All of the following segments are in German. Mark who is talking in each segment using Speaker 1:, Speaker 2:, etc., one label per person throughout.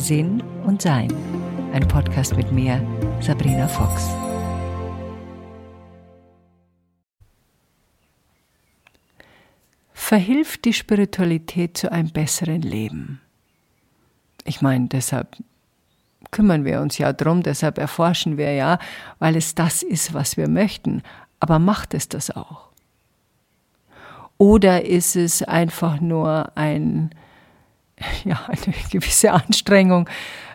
Speaker 1: Sinn und Sein. Ein Podcast mit mir, Sabrina Fox. Verhilft die Spiritualität zu einem besseren Leben? Ich meine, deshalb kümmern wir uns ja drum, deshalb erforschen wir ja, weil es das ist, was wir möchten. Aber macht es das auch? Oder ist es einfach nur ein, ja, eine gewisse Anstrengung,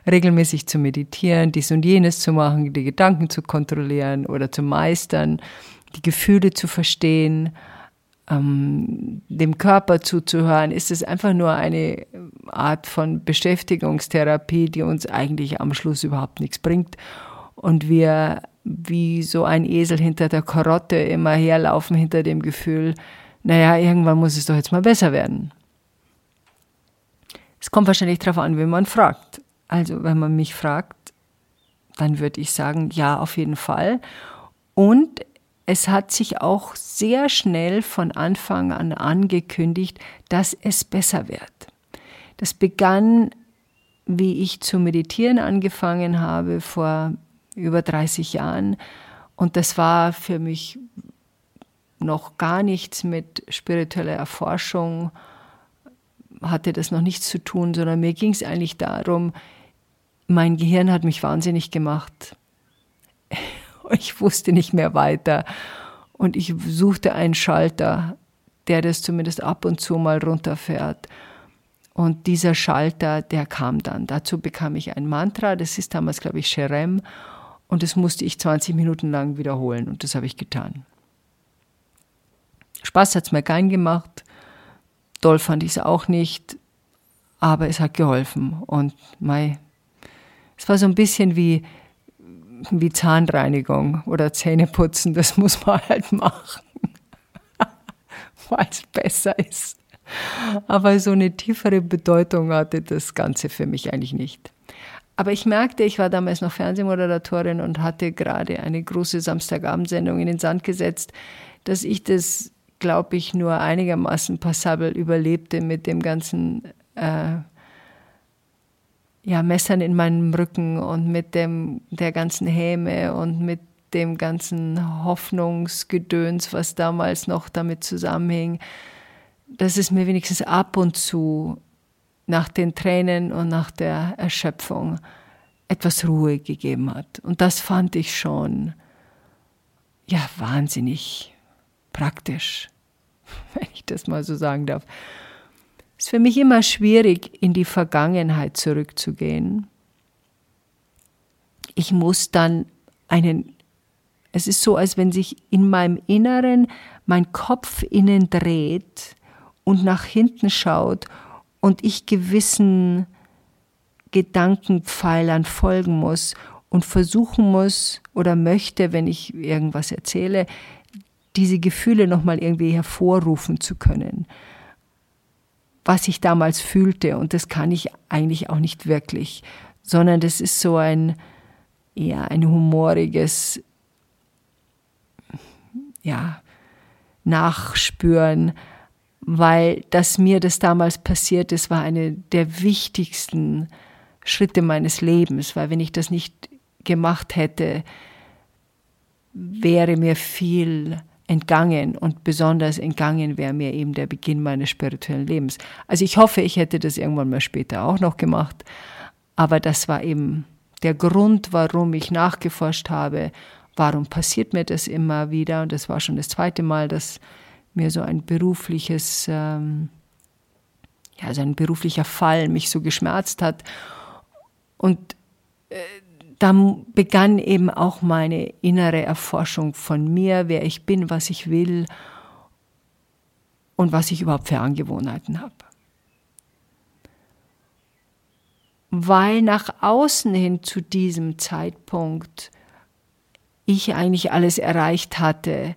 Speaker 1: regelmäßig zu meditieren, dies und jenes zu machen, die Gedanken zu kontrollieren oder zu meistern, die Gefühle zu verstehen, ähm, dem Körper zuzuhören? Ist es einfach nur eine Art von Beschäftigungstherapie, die uns eigentlich am Schluss überhaupt nichts bringt und wir wie so ein Esel hinter der Karotte immer herlaufen hinter dem Gefühl, naja, irgendwann muss es doch jetzt mal besser werden. Es kommt wahrscheinlich darauf an, wenn man fragt. Also wenn man mich fragt, dann würde ich sagen, ja, auf jeden Fall. Und es hat sich auch sehr schnell von Anfang an angekündigt, dass es besser wird. Das begann, wie ich zu meditieren angefangen habe vor über 30 Jahren. Und das war für mich noch gar nichts mit spiritueller Erforschung, hatte das noch nichts zu tun, sondern mir ging es eigentlich darum, mein Gehirn hat mich wahnsinnig gemacht. Ich wusste nicht mehr weiter und ich suchte einen Schalter, der das zumindest ab und zu mal runterfährt. Und dieser Schalter, der kam dann. Dazu bekam ich ein Mantra, das ist damals, glaube ich, Sherem, und das musste ich 20 Minuten lang wiederholen und das habe ich getan. Spaß hat es mir keinen gemacht. Doll fand ich es auch nicht. Aber es hat geholfen. Und mei, es war so ein bisschen wie, wie Zahnreinigung oder Zähneputzen. Das muss man halt machen, weil es besser ist. Aber so eine tiefere Bedeutung hatte das Ganze für mich eigentlich nicht. Aber ich merkte, ich war damals noch Fernsehmoderatorin und hatte gerade eine große Samstagabendsendung in den Sand gesetzt, dass ich das glaube ich, nur einigermaßen passabel überlebte mit dem ganzen äh, ja, Messern in meinem Rücken und mit dem, der ganzen Häme und mit dem ganzen Hoffnungsgedöns, was damals noch damit zusammenhing, dass es mir wenigstens ab und zu nach den Tränen und nach der Erschöpfung etwas Ruhe gegeben hat. Und das fand ich schon, ja, wahnsinnig praktisch, wenn ich das mal so sagen darf. Es ist für mich immer schwierig, in die Vergangenheit zurückzugehen. Ich muss dann einen, es ist so, als wenn sich in meinem Inneren mein Kopf innen dreht und nach hinten schaut und ich gewissen Gedankenpfeilern folgen muss und versuchen muss oder möchte, wenn ich irgendwas erzähle, diese Gefühle nochmal irgendwie hervorrufen zu können, was ich damals fühlte. Und das kann ich eigentlich auch nicht wirklich, sondern das ist so ein, ja, ein humoriges, ja, Nachspüren, weil dass mir das damals passiert ist, war eine der wichtigsten Schritte meines Lebens, weil wenn ich das nicht gemacht hätte, wäre mir viel entgangen und besonders entgangen wäre mir eben der Beginn meines spirituellen Lebens. Also ich hoffe, ich hätte das irgendwann mal später auch noch gemacht, aber das war eben der Grund, warum ich nachgeforscht habe, warum passiert mir das immer wieder und das war schon das zweite Mal, dass mir so ein berufliches, ähm, ja, so ein beruflicher Fall mich so geschmerzt hat und äh, dann begann eben auch meine innere Erforschung von mir, wer ich bin, was ich will und was ich überhaupt für Angewohnheiten habe. Weil nach außen hin zu diesem Zeitpunkt ich eigentlich alles erreicht hatte,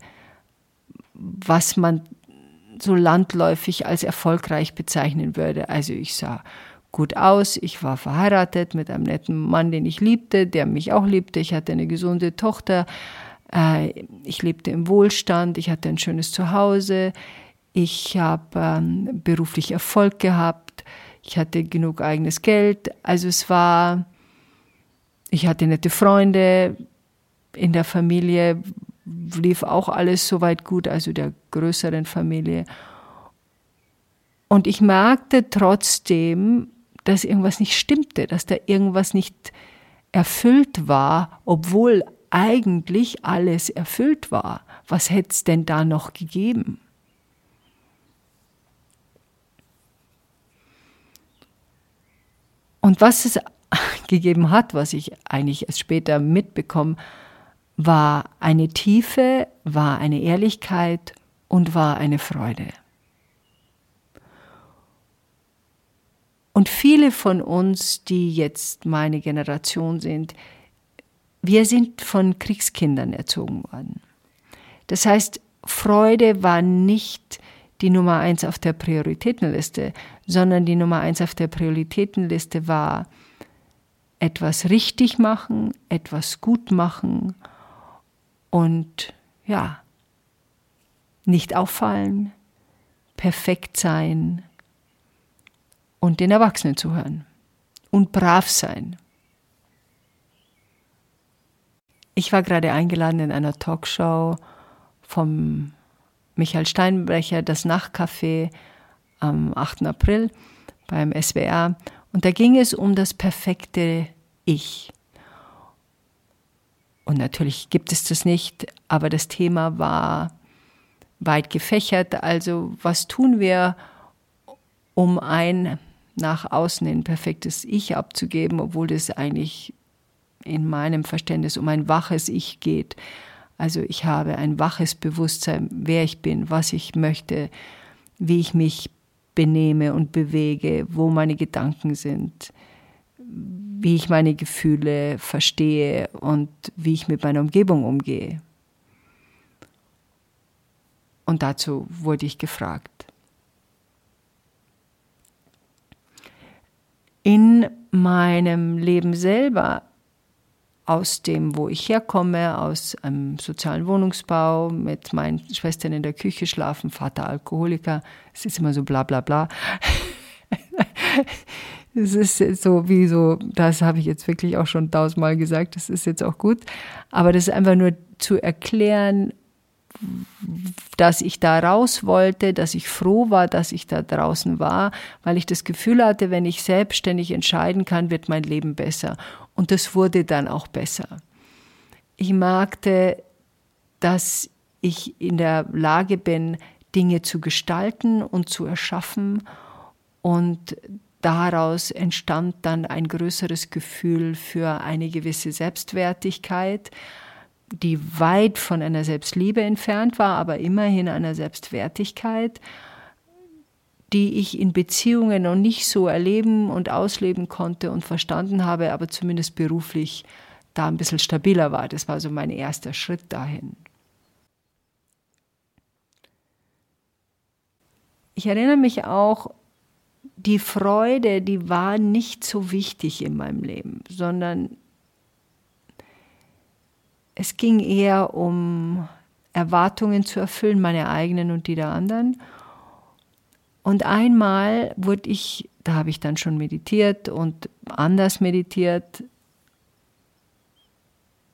Speaker 1: was man so landläufig als erfolgreich bezeichnen würde. Also ich sah gut aus. Ich war verheiratet mit einem netten Mann, den ich liebte, der mich auch liebte. Ich hatte eine gesunde Tochter. Äh, ich lebte im Wohlstand. Ich hatte ein schönes Zuhause. Ich habe ähm, beruflich Erfolg gehabt. ich hatte genug eigenes Geld. Also es war, ich hatte nette Freunde, in der Familie lief auch alles soweit gut, also der größeren Familie. Und ich merkte trotzdem, dass irgendwas nicht stimmte, dass da irgendwas nicht erfüllt war, obwohl eigentlich alles erfüllt war. Was hätte es denn da noch gegeben? Und was es gegeben hat, was ich eigentlich erst später mitbekomme, war eine Tiefe, war eine Ehrlichkeit und war eine Freude. Und viele von uns, die jetzt meine Generation sind, wir sind von Kriegskindern erzogen worden. Das heißt, Freude war nicht die Nummer eins auf der Prioritätenliste, sondern die Nummer eins auf der Prioritätenliste war etwas richtig machen, etwas gut machen und ja, nicht auffallen, perfekt sein und den Erwachsenen zuhören und brav sein. Ich war gerade eingeladen in einer Talkshow vom Michael Steinbrecher, das Nachtcafé am 8. April beim SWR. Und da ging es um das perfekte Ich. Und natürlich gibt es das nicht, aber das Thema war weit gefächert. Also was tun wir, um ein nach außen ein perfektes Ich abzugeben, obwohl das eigentlich in meinem Verständnis um ein waches Ich geht. Also ich habe ein waches Bewusstsein, wer ich bin, was ich möchte, wie ich mich benehme und bewege, wo meine Gedanken sind, wie ich meine Gefühle verstehe und wie ich mit meiner Umgebung umgehe. Und dazu wurde ich gefragt. In meinem Leben selber, aus dem, wo ich herkomme, aus einem sozialen Wohnungsbau, mit meinen Schwestern in der Küche schlafen, Vater Alkoholiker, es ist immer so bla bla bla. Es ist so wie so, das habe ich jetzt wirklich auch schon tausendmal gesagt, das ist jetzt auch gut. Aber das ist einfach nur zu erklären, dass ich da raus wollte, dass ich froh war, dass ich da draußen war, weil ich das Gefühl hatte, wenn ich selbstständig entscheiden kann, wird mein Leben besser. Und das wurde dann auch besser. Ich merkte, dass ich in der Lage bin, Dinge zu gestalten und zu erschaffen und daraus entstand dann ein größeres Gefühl für eine gewisse Selbstwertigkeit, die weit von einer Selbstliebe entfernt war, aber immerhin einer Selbstwertigkeit, die ich in Beziehungen noch nicht so erleben und ausleben konnte und verstanden habe, aber zumindest beruflich da ein bisschen stabiler war. Das war so mein erster Schritt dahin. Ich erinnere mich auch die Freude, die war nicht so wichtig in meinem Leben, sondern es ging eher um Erwartungen zu erfüllen, meine eigenen und die der anderen. Und einmal wurde ich, da habe ich dann schon meditiert und anders meditiert,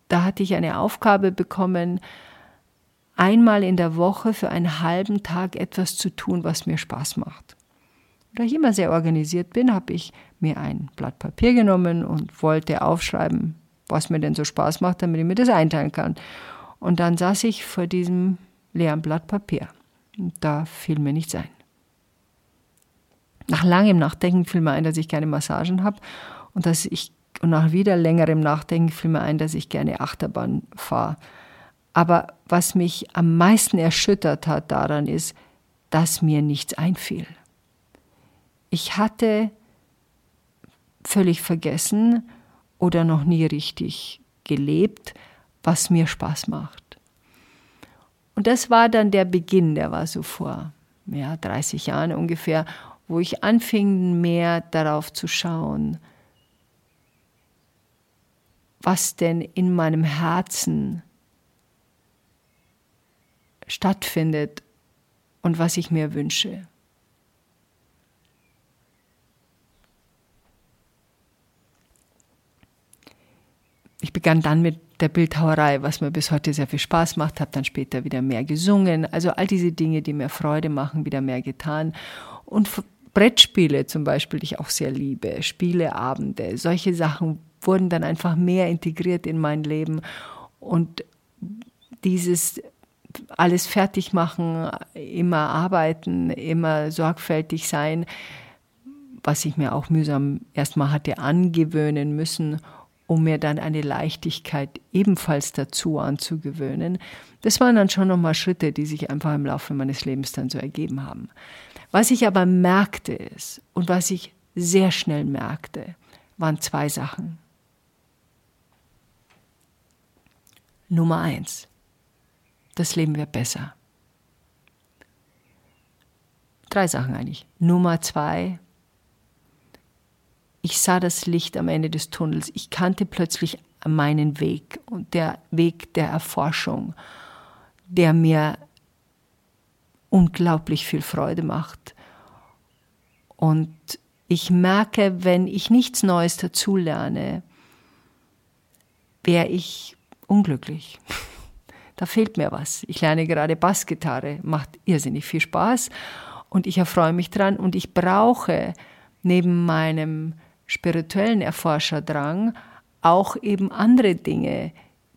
Speaker 1: da hatte ich eine Aufgabe bekommen, einmal in der Woche für einen halben Tag etwas zu tun, was mir Spaß macht da ich immer sehr organisiert bin, habe ich mir ein Blatt Papier genommen und wollte aufschreiben, was mir denn so Spaß macht, damit ich mir das einteilen kann. Und dann saß ich vor diesem leeren Blatt Papier. Und da fiel mir nichts ein. Nach langem Nachdenken fiel mir ein, dass ich keine Massagen habe und und nach wieder längerem Nachdenken fiel mir ein, dass ich gerne Achterbahn fahre. Aber was mich am meisten erschüttert hat daran ist, dass mir nichts einfiel. Ich hatte völlig vergessen oder noch nie richtig gelebt, was mir Spaß macht. Und das war dann der Beginn, der war so vor ja, 30 Jahren ungefähr, wo ich anfing, mehr darauf zu schauen, was denn in meinem Herzen stattfindet und was ich mir wünsche. Ich begann dann mit der Bildhauerei, was mir bis heute sehr viel Spaß macht, habe dann später wieder mehr gesungen. Also all diese Dinge, die mir Freude machen, wieder mehr getan. Und Brettspiele zum Beispiel, die ich auch sehr liebe, Spieleabende, solche Sachen wurden dann einfach mehr integriert in mein Leben. Und dieses alles fertig machen, immer arbeiten, immer sorgfältig sein, was ich mir auch mühsam erstmal hatte angewöhnen müssen um mir dann eine Leichtigkeit ebenfalls dazu anzugewöhnen. Das waren dann schon nochmal Schritte, die sich einfach im Laufe meines Lebens dann so ergeben haben. Was ich aber merkte ist, und was ich sehr schnell merkte, waren zwei Sachen. Nummer eins, das Leben wird besser. Drei Sachen eigentlich. Nummer zwei, ich sah das Licht am Ende des Tunnels. Ich kannte plötzlich meinen Weg und der Weg der Erforschung, der mir unglaublich viel Freude macht. Und ich merke, wenn ich nichts Neues dazulerne, wäre ich unglücklich. Da fehlt mir was. Ich lerne gerade Bassgitarre, macht irrsinnig viel Spaß und ich erfreue mich dran und ich brauche neben meinem spirituellen Erforscherdrang auch eben andere Dinge,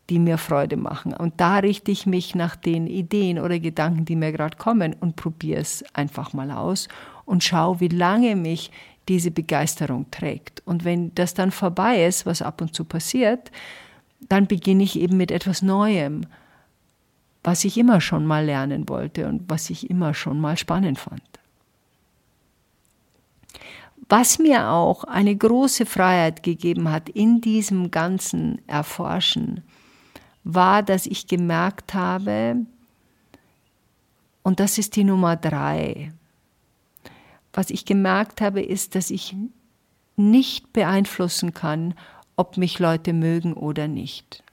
Speaker 1: die mir Freude machen. Und da richte ich mich nach den Ideen oder Gedanken, die mir gerade kommen und probiere es einfach mal aus und schaue, wie lange mich diese Begeisterung trägt. Und wenn das dann vorbei ist, was ab und zu passiert, dann beginne ich eben mit etwas Neuem, was ich immer schon mal lernen wollte und was ich immer schon mal spannend fand. Was mir auch eine große Freiheit gegeben hat in diesem ganzen Erforschen, war, dass ich gemerkt habe, und das ist die Nummer drei, was ich gemerkt habe, ist, dass ich nicht beeinflussen kann, ob mich Leute mögen oder nicht.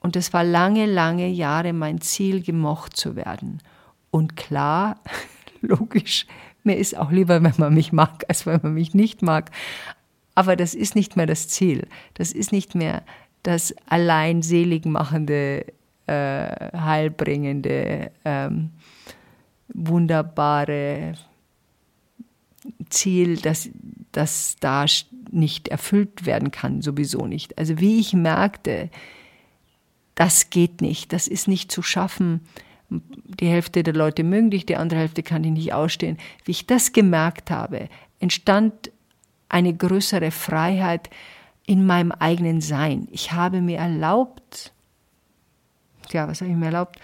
Speaker 1: Und es war lange, lange Jahre mein Ziel, gemocht zu werden. Und klar, logisch, mir ist auch lieber, wenn man mich mag, als wenn man mich nicht mag. Aber das ist nicht mehr das Ziel. Das ist nicht mehr das allein seligmachende, äh, heilbringende, ähm, wunderbare Ziel, das, das da nicht erfüllt werden kann, sowieso nicht. Also wie ich merkte, das geht nicht, das ist nicht zu schaffen, die Hälfte der Leute mögen dich, die andere Hälfte kann dich nicht ausstehen. Wie ich das gemerkt habe, entstand eine größere Freiheit in meinem eigenen Sein. Ich habe mir erlaubt, ja, was habe ich mir erlaubt?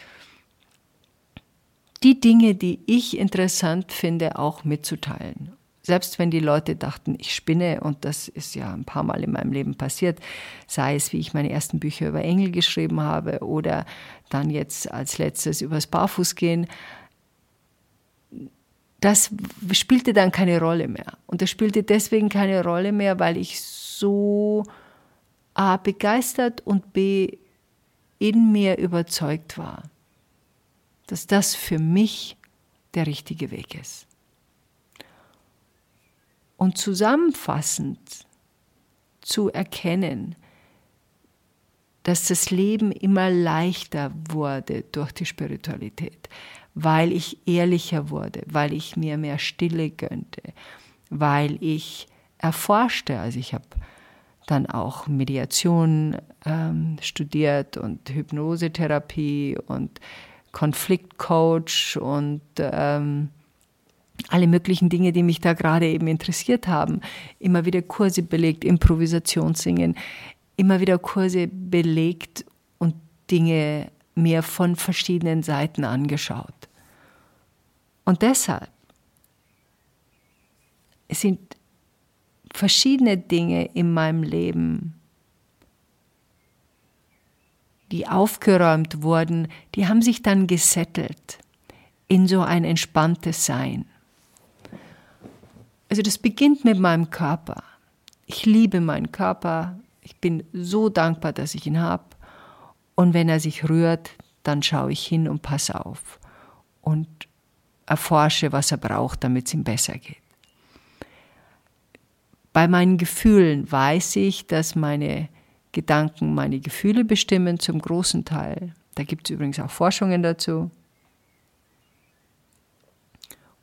Speaker 1: Die Dinge, die ich interessant finde, auch mitzuteilen selbst wenn die Leute dachten, ich spinne, und das ist ja ein paar Mal in meinem Leben passiert, sei es, wie ich meine ersten Bücher über Engel geschrieben habe oder dann jetzt als letztes übers Barfußgehen, das spielte dann keine Rolle mehr. Und das spielte deswegen keine Rolle mehr, weil ich so A, begeistert und B, in mir überzeugt war, dass das für mich der richtige Weg ist. Und zusammenfassend zu erkennen, dass das Leben immer leichter wurde durch die Spiritualität, weil ich ehrlicher wurde, weil ich mir mehr Stille gönnte, weil ich erforschte. Also ich habe dann auch Mediation ähm, studiert und Hypnosetherapie und Konfliktcoach und ähm, alle möglichen Dinge, die mich da gerade eben interessiert haben. Immer wieder Kurse belegt, Improvisationssingen, immer wieder Kurse belegt und Dinge mir von verschiedenen Seiten angeschaut. Und deshalb sind verschiedene Dinge in meinem Leben, die aufgeräumt wurden, die haben sich dann gesettelt in so ein entspanntes Sein. Also das beginnt mit meinem Körper. Ich liebe meinen Körper. Ich bin so dankbar, dass ich ihn habe. Und wenn er sich rührt, dann schaue ich hin und passe auf und erforsche, was er braucht, damit es ihm besser geht. Bei meinen Gefühlen weiß ich, dass meine Gedanken meine Gefühle bestimmen zum großen Teil. Da gibt es übrigens auch Forschungen dazu.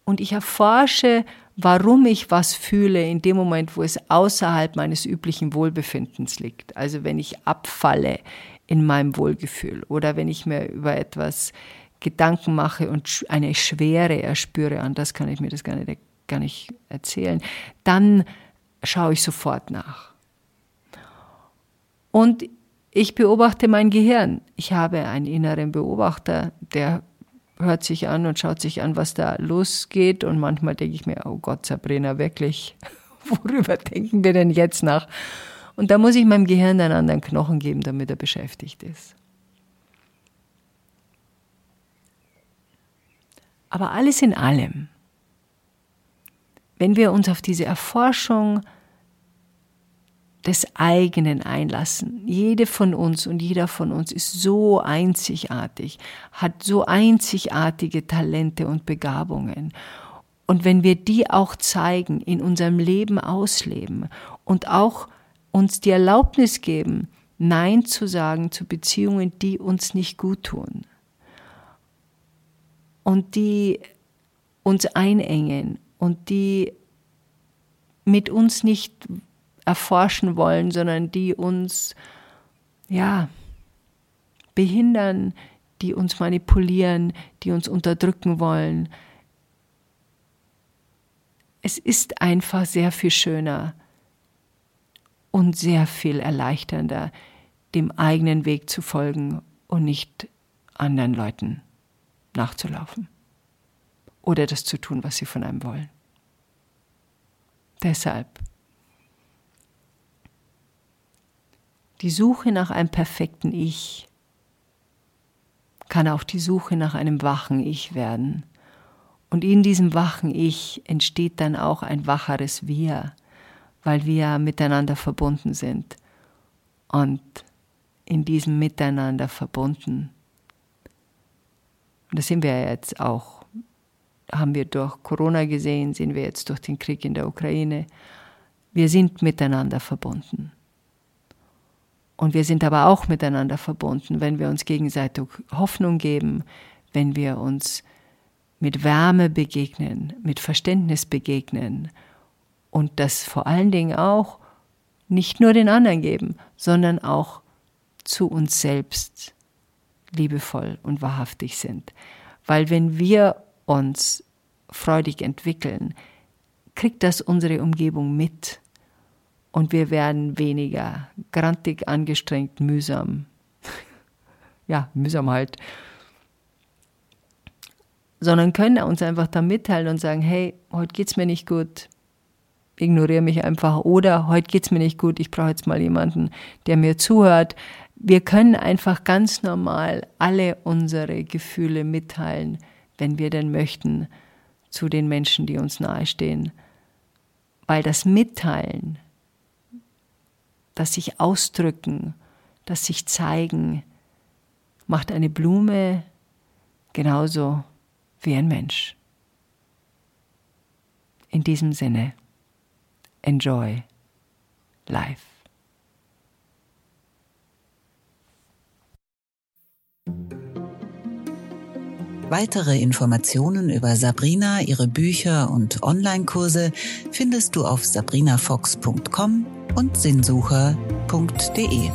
Speaker 1: Und ich erforsche, warum ich was fühle in dem Moment, wo es außerhalb meines üblichen Wohlbefindens liegt. Also wenn ich abfalle in meinem Wohlgefühl oder wenn ich mir über etwas Gedanken mache und eine Schwere erspüre, anders kann ich mir das gar nicht, gar nicht erzählen, dann schaue ich sofort nach. Und ich beobachte mein Gehirn. Ich habe einen inneren Beobachter, der hört sich an und schaut sich an, was da losgeht. Und manchmal denke ich mir, oh Gott, Sabrina, wirklich, worüber denken wir denn jetzt nach? Und da muss ich meinem Gehirn einen anderen Knochen geben, damit er beschäftigt ist. Aber alles in allem, wenn wir uns auf diese Erforschung des eigenen einlassen. Jede von uns und jeder von uns ist so einzigartig, hat so einzigartige Talente und Begabungen. Und wenn wir die auch zeigen, in unserem Leben ausleben und auch uns die Erlaubnis geben, Nein zu sagen zu Beziehungen, die uns nicht gut tun und die uns einengen und die mit uns nicht erforschen wollen, sondern die uns, ja, behindern, die uns manipulieren, die uns unterdrücken wollen. Es ist einfach sehr viel schöner und sehr viel erleichternder, dem eigenen Weg zu folgen und nicht anderen Leuten nachzulaufen oder das zu tun, was sie von einem wollen. Deshalb Die Suche nach einem perfekten Ich kann auch die Suche nach einem wachen Ich werden. Und in diesem wachen Ich entsteht dann auch ein wacheres Wir, weil wir miteinander verbunden sind. Und in diesem Miteinander verbunden. Und das sind wir jetzt auch, haben wir durch Corona gesehen, sehen wir jetzt durch den Krieg in der Ukraine. Wir sind miteinander verbunden. Und wir sind aber auch miteinander verbunden, wenn wir uns gegenseitig Hoffnung geben, wenn wir uns mit Wärme begegnen, mit Verständnis begegnen und das vor allen Dingen auch nicht nur den anderen geben, sondern auch zu uns selbst liebevoll und wahrhaftig sind. Weil wenn wir uns freudig entwickeln, kriegt das unsere Umgebung mit und wir werden weniger grantig, angestrengt, mühsam. ja, mühsam halt. Sondern können uns einfach da mitteilen und sagen, hey, heute geht's mir nicht gut. Ignoriere mich einfach. Oder heute geht's mir nicht gut. Ich brauche jetzt mal jemanden, der mir zuhört. Wir können einfach ganz normal alle unsere Gefühle mitteilen, wenn wir denn möchten, zu den Menschen, die uns nahestehen. Weil das Mitteilen das sich ausdrücken, das sich zeigen, macht eine Blume genauso wie ein Mensch. In diesem Sinne, enjoy life.
Speaker 2: Weitere Informationen über Sabrina, ihre Bücher und Online-Kurse findest du auf sabrinafox.com und sinnsucher.de.